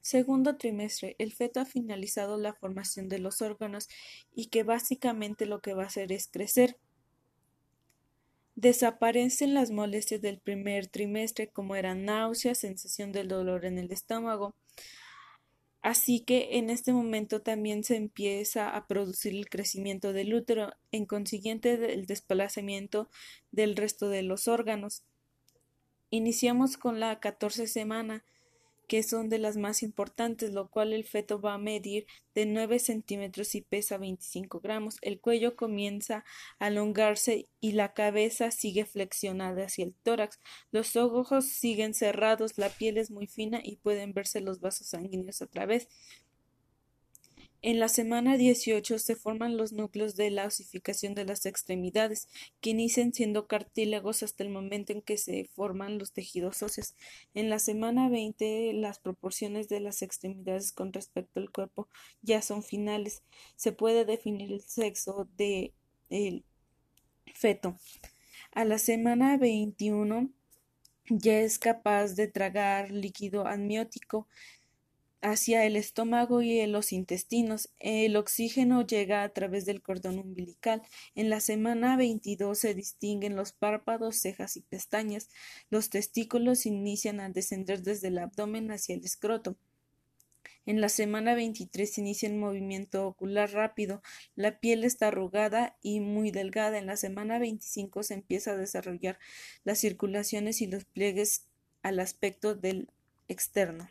Segundo trimestre. El feto ha finalizado la formación de los órganos y que básicamente lo que va a hacer es crecer. Desaparecen las molestias del primer trimestre como eran náuseas, sensación del dolor en el estómago. Así que en este momento también se empieza a producir el crecimiento del útero, en consiguiente el desplazamiento del resto de los órganos. Iniciamos con la 14 semana que son de las más importantes, lo cual el feto va a medir de 9 centímetros y pesa 25 gramos. El cuello comienza a alongarse y la cabeza sigue flexionada hacia el tórax. Los ojos siguen cerrados, la piel es muy fina y pueden verse los vasos sanguíneos a través. En la semana 18 se forman los núcleos de la osificación de las extremidades, que inician siendo cartílagos hasta el momento en que se forman los tejidos óseos. En la semana 20 las proporciones de las extremidades con respecto al cuerpo ya son finales. Se puede definir el sexo del feto. A la semana 21 ya es capaz de tragar líquido amniótico hacia el estómago y los intestinos. El oxígeno llega a través del cordón umbilical. En la semana 22 se distinguen los párpados, cejas y pestañas. Los testículos inician a descender desde el abdomen hacia el escroto. En la semana 23 se inicia el movimiento ocular rápido. La piel está arrugada y muy delgada. En la semana 25 se empieza a desarrollar las circulaciones y los pliegues al aspecto del externo.